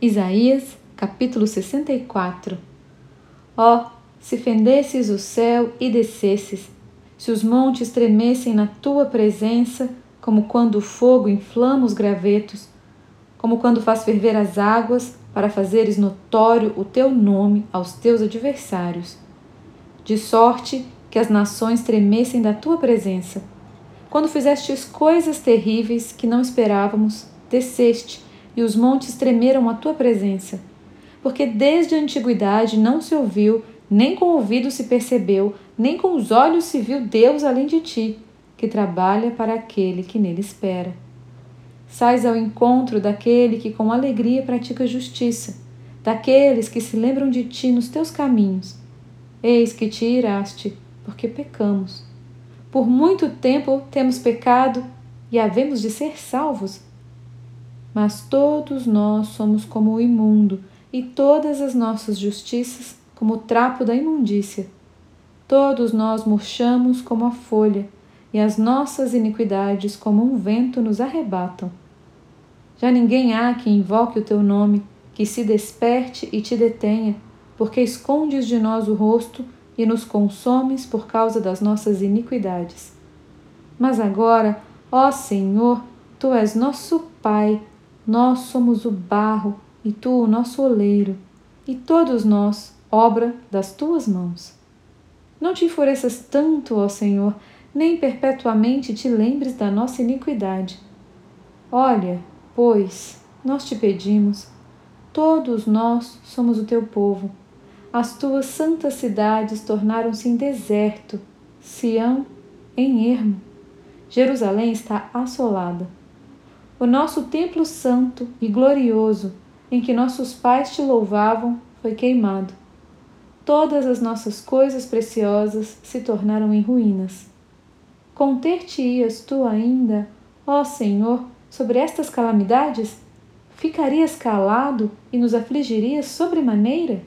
Isaías, capítulo 64 Ó, oh, se fendesses o céu e descesses, se os montes tremessem na tua presença, como quando o fogo inflama os gravetos, como quando faz ferver as águas para fazeres notório o teu nome aos teus adversários, de sorte que as nações tremessem da tua presença. Quando fizestes coisas terríveis que não esperávamos, desceste e os montes tremeram à tua presença. Porque desde a antiguidade não se ouviu, nem com o ouvido se percebeu, nem com os olhos se viu Deus além de ti, que trabalha para aquele que nele espera. Sais ao encontro daquele que com alegria pratica justiça, daqueles que se lembram de ti nos teus caminhos. Eis que te iraste, porque pecamos. Por muito tempo temos pecado e havemos de ser salvos mas todos nós somos como o imundo, e todas as nossas justiças como o trapo da imundícia. Todos nós murchamos como a folha, e as nossas iniquidades como um vento nos arrebatam. Já ninguém há que invoque o teu nome, que se desperte e te detenha, porque escondes de nós o rosto e nos consomes por causa das nossas iniquidades. Mas agora, ó Senhor, tu és nosso Pai, nós somos o barro e tu o nosso oleiro, e todos nós, obra das tuas mãos. Não te enfureças tanto, ó Senhor, nem perpetuamente te lembres da nossa iniquidade. Olha, pois, nós te pedimos, todos nós somos o teu povo. As tuas santas cidades tornaram-se em deserto, Sião em ermo. Jerusalém está assolada o nosso templo santo e glorioso, em que nossos pais te louvavam, foi queimado. Todas as nossas coisas preciosas se tornaram em ruínas. Conter-te-ias tu ainda, ó Senhor, sobre estas calamidades? Ficarias calado e nos afligirias sobremaneira?